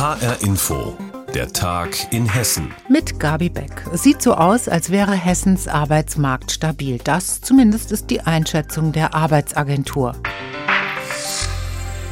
HR Info, der Tag in Hessen. Mit Gabi Beck. Es sieht so aus, als wäre Hessens Arbeitsmarkt stabil. Das zumindest ist die Einschätzung der Arbeitsagentur.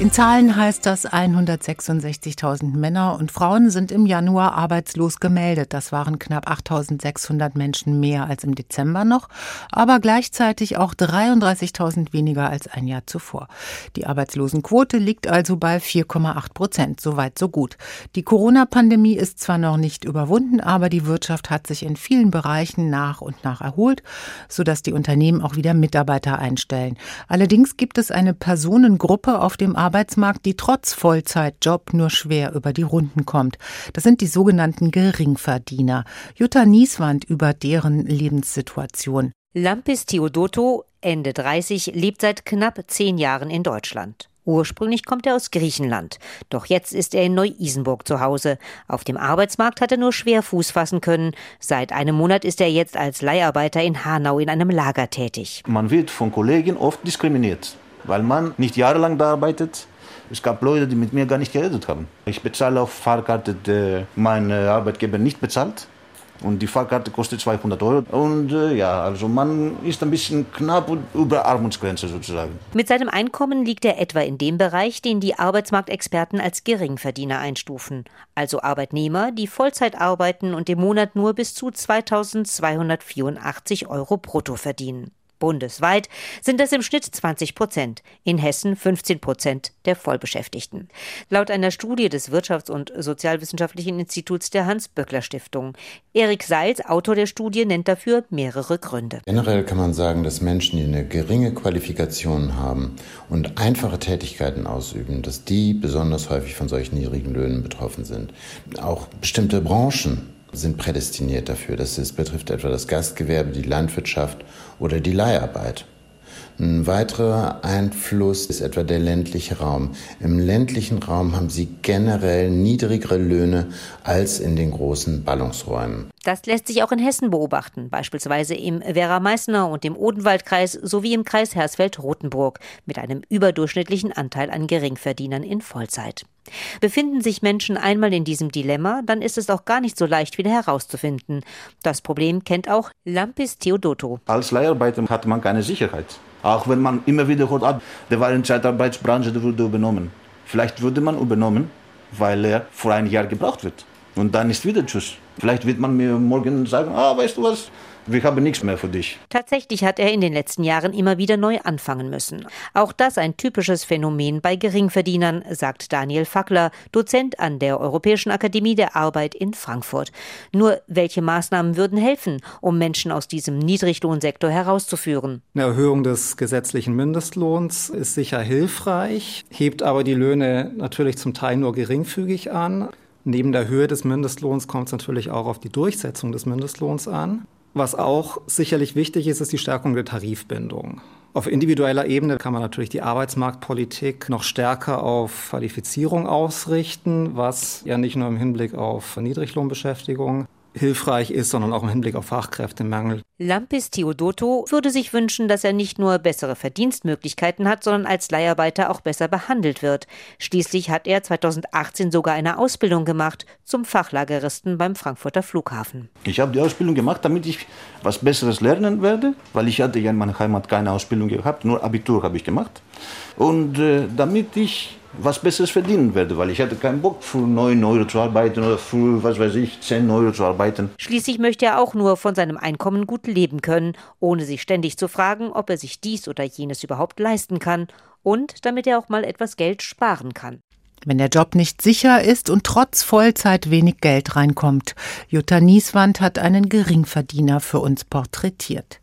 In Zahlen heißt das, 166.000 Männer und Frauen sind im Januar arbeitslos gemeldet. Das waren knapp 8.600 Menschen mehr als im Dezember noch, aber gleichzeitig auch 33.000 weniger als ein Jahr zuvor. Die Arbeitslosenquote liegt also bei 4,8 Prozent. Soweit so gut. Die Corona-Pandemie ist zwar noch nicht überwunden, aber die Wirtschaft hat sich in vielen Bereichen nach und nach erholt, sodass die Unternehmen auch wieder Mitarbeiter einstellen. Allerdings gibt es eine Personengruppe auf dem Arbeitsmarkt, Arbeitsmarkt, die trotz Vollzeitjob nur schwer über die Runden kommt. Das sind die sogenannten Geringverdiener. Jutta Nieswand über deren Lebenssituation. Lampis Theodoto, Ende 30, lebt seit knapp zehn Jahren in Deutschland. Ursprünglich kommt er aus Griechenland. Doch jetzt ist er in Neu-Isenburg zu Hause. Auf dem Arbeitsmarkt hat er nur schwer Fuß fassen können. Seit einem Monat ist er jetzt als Leiharbeiter in Hanau in einem Lager tätig. Man wird von Kollegen oft diskriminiert weil man nicht jahrelang da arbeitet. Es gab Leute, die mit mir gar nicht geredet haben. Ich bezahle auf Fahrkarte, die mein Arbeitgeber nicht bezahlt. Und die Fahrkarte kostet 200 Euro. Und äh, ja, also man ist ein bisschen knapp über Armutsgrenze sozusagen. Mit seinem Einkommen liegt er etwa in dem Bereich, den die Arbeitsmarktexperten als Geringverdiener einstufen. Also Arbeitnehmer, die Vollzeit arbeiten und im Monat nur bis zu 2284 Euro brutto verdienen. Bundesweit sind das im Schnitt 20 Prozent, in Hessen 15 Prozent der Vollbeschäftigten. Laut einer Studie des Wirtschafts- und Sozialwissenschaftlichen Instituts der Hans-Böckler-Stiftung. Erik Seils, Autor der Studie, nennt dafür mehrere Gründe. Generell kann man sagen, dass Menschen, die eine geringe Qualifikation haben und einfache Tätigkeiten ausüben, dass die besonders häufig von solchen niedrigen Löhnen betroffen sind. Auch bestimmte Branchen sind prädestiniert dafür. Das ist, betrifft etwa das Gastgewerbe, die Landwirtschaft oder die Leiharbeit. Ein weiterer Einfluss ist etwa der ländliche Raum. Im ländlichen Raum haben sie generell niedrigere Löhne als in den großen Ballungsräumen. Das lässt sich auch in Hessen beobachten, beispielsweise im Werra-Meißner und im Odenwaldkreis sowie im Kreis Hersfeld-Rotenburg mit einem überdurchschnittlichen Anteil an Geringverdienern in Vollzeit. Befinden sich Menschen einmal in diesem Dilemma, dann ist es auch gar nicht so leicht wieder herauszufinden. Das Problem kennt auch Lampis Theodoto. Als Leiharbeiter hat man keine Sicherheit. Auch wenn man immer wieder hört, ah, der war in der Zeitarbeitsbranche, der wurde übernommen. Vielleicht würde man übernommen, weil er vor einem Jahr gebraucht wird. Und dann ist wieder Tschüss. Vielleicht wird man mir morgen sagen, ah, weißt du was, wir haben nichts mehr für dich. Tatsächlich hat er in den letzten Jahren immer wieder neu anfangen müssen. Auch das ein typisches Phänomen bei Geringverdienern, sagt Daniel Fackler, Dozent an der Europäischen Akademie der Arbeit in Frankfurt. Nur welche Maßnahmen würden helfen, um Menschen aus diesem Niedriglohnsektor herauszuführen? Eine Erhöhung des gesetzlichen Mindestlohns ist sicher hilfreich, hebt aber die Löhne natürlich zum Teil nur geringfügig an. Neben der Höhe des Mindestlohns kommt es natürlich auch auf die Durchsetzung des Mindestlohns an. Was auch sicherlich wichtig ist, ist die Stärkung der Tarifbindung. Auf individueller Ebene kann man natürlich die Arbeitsmarktpolitik noch stärker auf Qualifizierung ausrichten, was ja nicht nur im Hinblick auf Niedriglohnbeschäftigung hilfreich ist, sondern auch im Hinblick auf Fachkräftemangel. Lampis Theodoto würde sich wünschen, dass er nicht nur bessere Verdienstmöglichkeiten hat, sondern als Leiharbeiter auch besser behandelt wird. Schließlich hat er 2018 sogar eine Ausbildung gemacht zum Fachlageristen beim Frankfurter Flughafen. Ich habe die Ausbildung gemacht, damit ich was Besseres lernen werde, weil ich hatte ja in meiner Heimat keine Ausbildung gehabt, nur Abitur habe ich gemacht. Und äh, damit ich was Besseres verdienen werde, weil ich hatte keinen Bock, für 9 Euro zu arbeiten oder für, was weiß ich, 10 Euro zu arbeiten. Schließlich möchte er auch nur von seinem Einkommen gut leben können, ohne sich ständig zu fragen, ob er sich dies oder jenes überhaupt leisten kann und damit er auch mal etwas Geld sparen kann. Wenn der Job nicht sicher ist und trotz Vollzeit wenig Geld reinkommt. Jutta Nieswand hat einen Geringverdiener für uns porträtiert.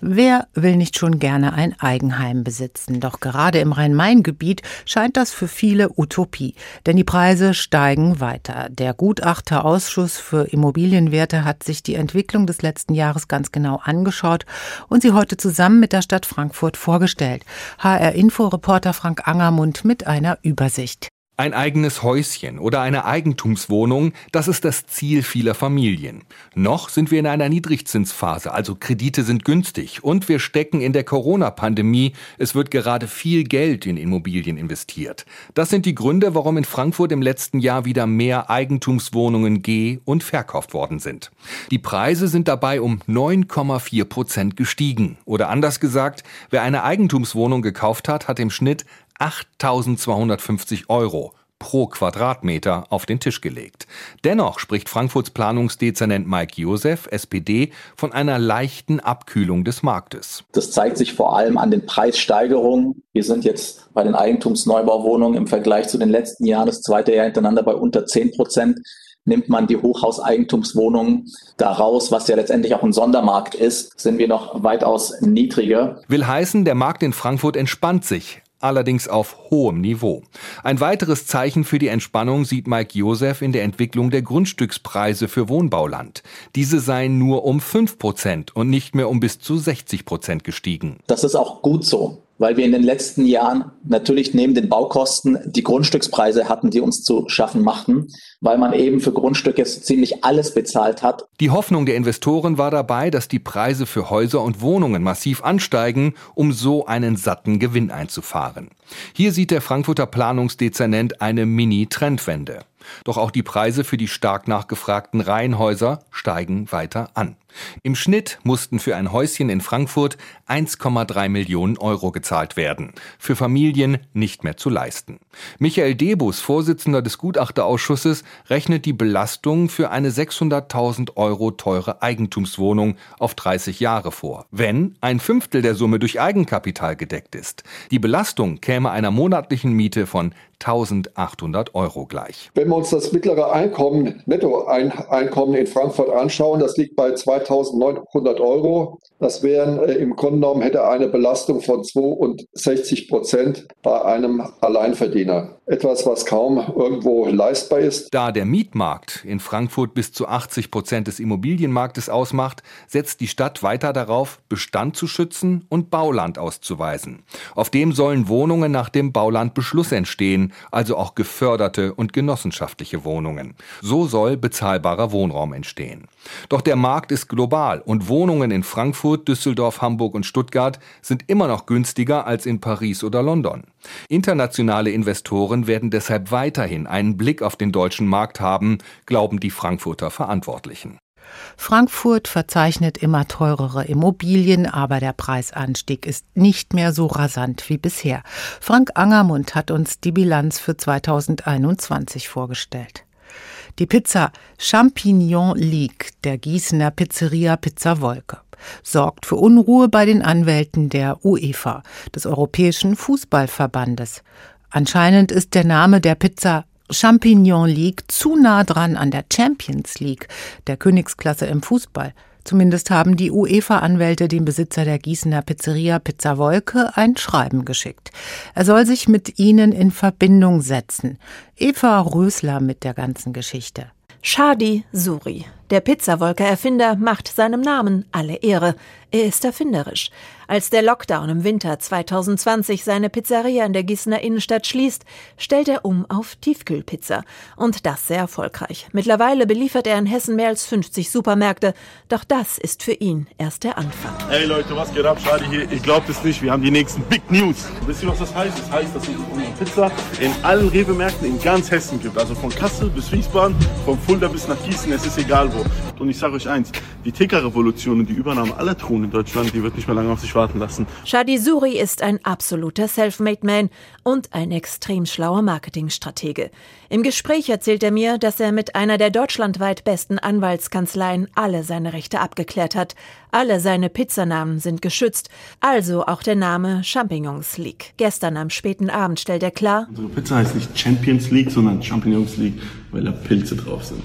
Wer will nicht schon gerne ein Eigenheim besitzen? Doch gerade im Rhein-Main-Gebiet scheint das für viele Utopie, denn die Preise steigen weiter. Der Gutachterausschuss für Immobilienwerte hat sich die Entwicklung des letzten Jahres ganz genau angeschaut und sie heute zusammen mit der Stadt Frankfurt vorgestellt. HR-Info-Reporter Frank Angermund mit einer Übersicht. Ein eigenes Häuschen oder eine Eigentumswohnung, das ist das Ziel vieler Familien. Noch sind wir in einer Niedrigzinsphase, also Kredite sind günstig und wir stecken in der Corona-Pandemie. Es wird gerade viel Geld in Immobilien investiert. Das sind die Gründe, warum in Frankfurt im letzten Jahr wieder mehr Eigentumswohnungen geh- und verkauft worden sind. Die Preise sind dabei um 9,4 Prozent gestiegen. Oder anders gesagt, wer eine Eigentumswohnung gekauft hat, hat im Schnitt 8.250 Euro pro Quadratmeter auf den Tisch gelegt. Dennoch spricht Frankfurts Planungsdezernent Mike Josef, SPD, von einer leichten Abkühlung des Marktes. Das zeigt sich vor allem an den Preissteigerungen. Wir sind jetzt bei den Eigentumsneubauwohnungen im Vergleich zu den letzten Jahren das zweite Jahr hintereinander bei unter 10 Prozent nimmt man die Hochhauseigentumswohnungen daraus, was ja letztendlich auch ein Sondermarkt ist, sind wir noch weitaus niedriger. Will heißen, der Markt in Frankfurt entspannt sich allerdings auf hohem Niveau. Ein weiteres Zeichen für die Entspannung sieht Mike Josef in der Entwicklung der Grundstückspreise für Wohnbauland. Diese seien nur um 5 Prozent und nicht mehr um bis zu 60 Prozent gestiegen. Das ist auch gut so weil wir in den letzten Jahren natürlich neben den Baukosten die Grundstückspreise hatten, die uns zu schaffen machten, weil man eben für Grundstücke ziemlich alles bezahlt hat. Die Hoffnung der Investoren war dabei, dass die Preise für Häuser und Wohnungen massiv ansteigen, um so einen satten Gewinn einzufahren. Hier sieht der Frankfurter Planungsdezernent eine Mini-Trendwende. Doch auch die Preise für die stark nachgefragten Reihenhäuser steigen weiter an. Im Schnitt mussten für ein Häuschen in Frankfurt 1,3 Millionen Euro gezahlt werden. Für Familien nicht mehr zu leisten. Michael Debus, Vorsitzender des Gutachterausschusses, rechnet die Belastung für eine 600.000 Euro teure Eigentumswohnung auf 30 Jahre vor, wenn ein Fünftel der Summe durch Eigenkapital gedeckt ist. Die Belastung käme einer monatlichen Miete von 1800 Euro gleich. Wenn wir uns das mittlere Einkommen, Nettoeinkommen in Frankfurt anschauen, das liegt bei 2900 Euro. Das wären äh, im Grunde genommen hätte eine Belastung von 62 Prozent bei einem Alleinverdiener. Etwas, was kaum irgendwo leistbar ist. Da der Mietmarkt in Frankfurt bis zu 80 Prozent des Immobilienmarktes ausmacht, setzt die Stadt weiter darauf, Bestand zu schützen und Bauland auszuweisen. Auf dem sollen Wohnungen nach dem Baulandbeschluss entstehen, also auch geförderte und genossenschaftliche Wohnungen. So soll bezahlbarer Wohnraum entstehen. Doch der Markt ist global und Wohnungen in Frankfurt, Düsseldorf, Hamburg und Stuttgart sind immer noch günstiger als in Paris oder London. Internationale Investoren werden deshalb weiterhin einen Blick auf den deutschen Markt haben, glauben die Frankfurter Verantwortlichen. Frankfurt verzeichnet immer teurere Immobilien, aber der Preisanstieg ist nicht mehr so rasant wie bisher. Frank Angermund hat uns die Bilanz für 2021 vorgestellt. Die Pizza Champignon League der Gießener Pizzeria Pizza Wolke sorgt für Unruhe bei den Anwälten der UEFA, des Europäischen Fußballverbandes. Anscheinend ist der Name der Pizza Champignon League zu nah dran an der Champions League, der Königsklasse im Fußball. Zumindest haben die UEFA-Anwälte dem Besitzer der Gießener Pizzeria Pizza Wolke ein Schreiben geschickt. Er soll sich mit ihnen in Verbindung setzen. Eva Rösler mit der ganzen Geschichte. Shadi Suri, der Pizzawolke-Erfinder, macht seinem Namen alle Ehre. Er ist erfinderisch. Als der Lockdown im Winter 2020 seine Pizzeria in der Gießener Innenstadt schließt, stellt er um auf Tiefkühlpizza. Und das sehr erfolgreich. Mittlerweile beliefert er in Hessen mehr als 50 Supermärkte. Doch das ist für ihn erst der Anfang. Hey Leute, was geht ab? Schade hier. Ich glaubt es nicht. Wir haben die nächsten Big News. Wisst ihr, was das heißt? Das heißt, dass es unsere Pizza in allen Rewe-Märkten in ganz Hessen gibt. Also von Kassel bis Wiesbaden, von Fulda bis nach Gießen. Es ist egal wo. Und ich sage euch eins. Die Ticker-Revolution und die Übernahme aller Truhen in Deutschland, die wird nicht mehr lange auf sich warten lassen. Shadi Suri ist ein absoluter Selfmade-Man und ein extrem schlauer Marketingstratege. Im Gespräch erzählt er mir, dass er mit einer der deutschlandweit besten Anwaltskanzleien alle seine Rechte abgeklärt hat. Alle seine Pizzanamen sind geschützt, also auch der Name Champignons League. Gestern am späten Abend stellt er klar, unsere Pizza heißt nicht Champions League, sondern Champignons League, weil da Pilze drauf sind.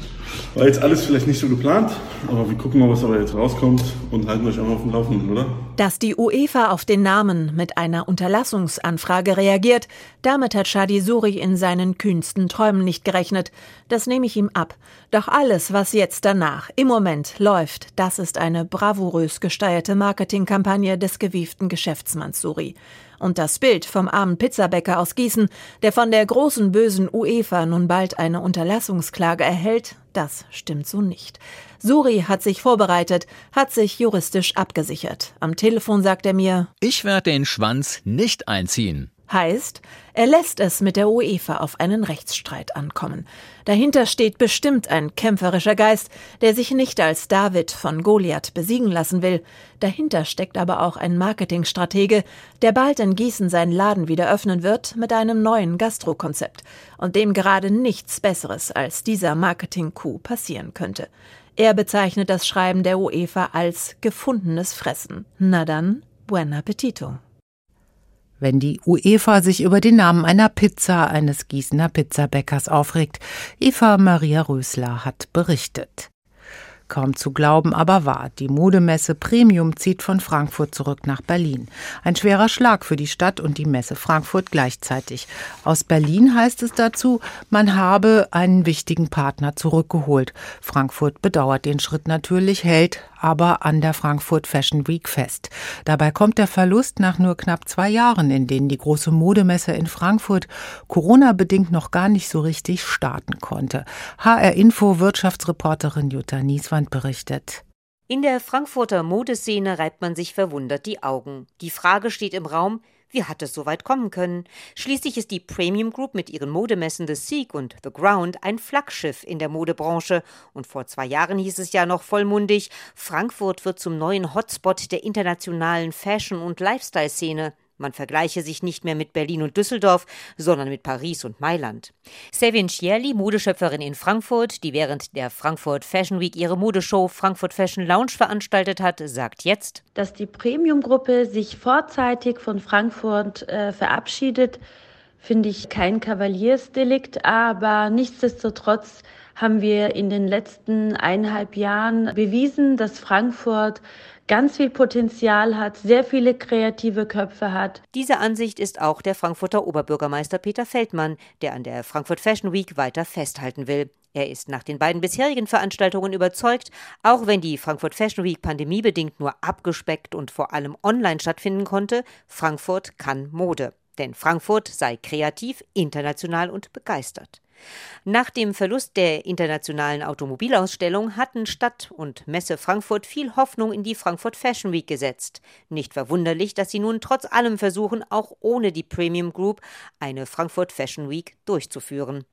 War jetzt alles vielleicht nicht so geplant, aber wir gucken mal, was aber jetzt rauskommt und halten euch einmal auf dem Laufenden, oder? Dass die UEFA auf den Namen mit einer Unterlassungsanfrage reagiert, damit hat Shadi Suri in seinen kühnsten Träumen nicht gerechnet. Das nehme ich ihm ab. Doch alles, was jetzt danach im Moment läuft, das ist eine bravourös gesteuerte Marketingkampagne des gewieften Geschäftsmanns Suri. Und das Bild vom armen Pizzabäcker aus Gießen, der von der großen bösen UEFA nun bald eine Unterlassungsklage erhält, das stimmt so nicht. Suri hat sich vorbereitet, hat sich juristisch abgesichert. Am Telefon sagt er mir, ich werde den Schwanz nicht einziehen. Heißt, er lässt es mit der UEFA auf einen Rechtsstreit ankommen. Dahinter steht bestimmt ein kämpferischer Geist, der sich nicht als David von Goliath besiegen lassen will. Dahinter steckt aber auch ein Marketingstratege, der bald in Gießen seinen Laden wieder öffnen wird mit einem neuen Gastrokonzept und dem gerade nichts Besseres als dieser Marketing-Coup passieren könnte. Er bezeichnet das Schreiben der UEFA als gefundenes Fressen. Na dann, buen appetito. Wenn die UEFA sich über den Namen einer Pizza eines Gießener Pizzabäckers aufregt, Eva Maria Rösler hat berichtet. Kaum zu glauben, aber wahr. Die Modemesse Premium zieht von Frankfurt zurück nach Berlin. Ein schwerer Schlag für die Stadt und die Messe Frankfurt gleichzeitig. Aus Berlin heißt es dazu, man habe einen wichtigen Partner zurückgeholt. Frankfurt bedauert den Schritt natürlich, hält aber an der Frankfurt Fashion Week fest. Dabei kommt der Verlust nach nur knapp zwei Jahren, in denen die große Modemesse in Frankfurt Corona-bedingt noch gar nicht so richtig starten konnte. HR Info Wirtschaftsreporterin Jutta Nieswand berichtet. In der Frankfurter Modeszene reibt man sich verwundert die Augen. Die Frage steht im Raum, wie hat es so weit kommen können? Schließlich ist die Premium Group mit ihren Modemessen The Seek und The Ground ein Flaggschiff in der Modebranche. Und vor zwei Jahren hieß es ja noch vollmundig, Frankfurt wird zum neuen Hotspot der internationalen Fashion- und Lifestyle-Szene. Man vergleiche sich nicht mehr mit Berlin und Düsseldorf, sondern mit Paris und Mailand. Sevin Schierli, Modeschöpferin in Frankfurt, die während der Frankfurt Fashion Week ihre Modeshow Frankfurt Fashion Lounge veranstaltet hat, sagt jetzt, dass die Premium-Gruppe sich vorzeitig von Frankfurt äh, verabschiedet, finde ich kein Kavaliersdelikt, aber nichtsdestotrotz haben wir in den letzten eineinhalb Jahren bewiesen, dass Frankfurt ganz viel Potenzial hat, sehr viele kreative Köpfe hat. Diese Ansicht ist auch der Frankfurter Oberbürgermeister Peter Feldmann, der an der Frankfurt Fashion Week weiter festhalten will. Er ist nach den beiden bisherigen Veranstaltungen überzeugt, auch wenn die Frankfurt Fashion Week pandemiebedingt nur abgespeckt und vor allem online stattfinden konnte, Frankfurt kann Mode. Denn Frankfurt sei kreativ, international und begeistert. Nach dem Verlust der internationalen Automobilausstellung hatten Stadt und Messe Frankfurt viel Hoffnung in die Frankfurt Fashion Week gesetzt. Nicht verwunderlich, dass sie nun trotz allem versuchen, auch ohne die Premium Group eine Frankfurt Fashion Week durchzuführen.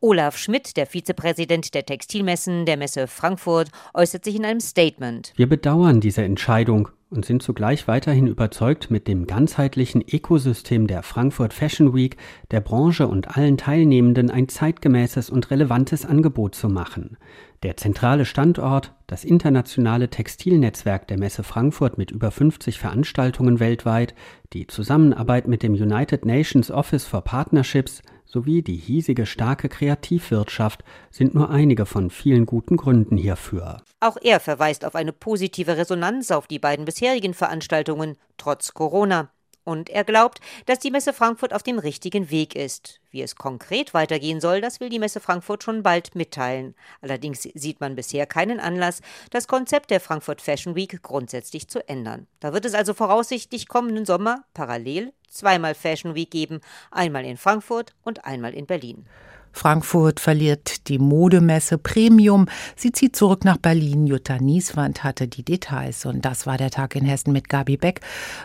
Olaf Schmidt, der Vizepräsident der Textilmessen der Messe Frankfurt, äußert sich in einem Statement. Wir bedauern diese Entscheidung und sind zugleich weiterhin überzeugt, mit dem ganzheitlichen Ökosystem der Frankfurt Fashion Week der Branche und allen Teilnehmenden ein zeitgemäßes und relevantes Angebot zu machen. Der zentrale Standort, das internationale Textilnetzwerk der Messe Frankfurt mit über 50 Veranstaltungen weltweit, die Zusammenarbeit mit dem United Nations Office for Partnerships sowie die hiesige starke Kreativwirtschaft sind nur einige von vielen guten Gründen hierfür. Auch er verweist auf eine positive Resonanz auf die beiden bisherigen Veranstaltungen, trotz Corona. Und er glaubt, dass die Messe Frankfurt auf dem richtigen Weg ist. Wie es konkret weitergehen soll, das will die Messe Frankfurt schon bald mitteilen. Allerdings sieht man bisher keinen Anlass, das Konzept der Frankfurt Fashion Week grundsätzlich zu ändern. Da wird es also voraussichtlich kommenden Sommer parallel zweimal Fashion Week geben, einmal in Frankfurt und einmal in Berlin. Frankfurt verliert die Modemesse Premium. Sie zieht zurück nach Berlin. Jutta Nieswand hatte die Details. Und das war der Tag in Hessen mit Gabi Beck.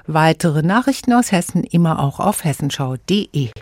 Weitere Nachrichten aus Hessen immer auch auf hessenschau.de.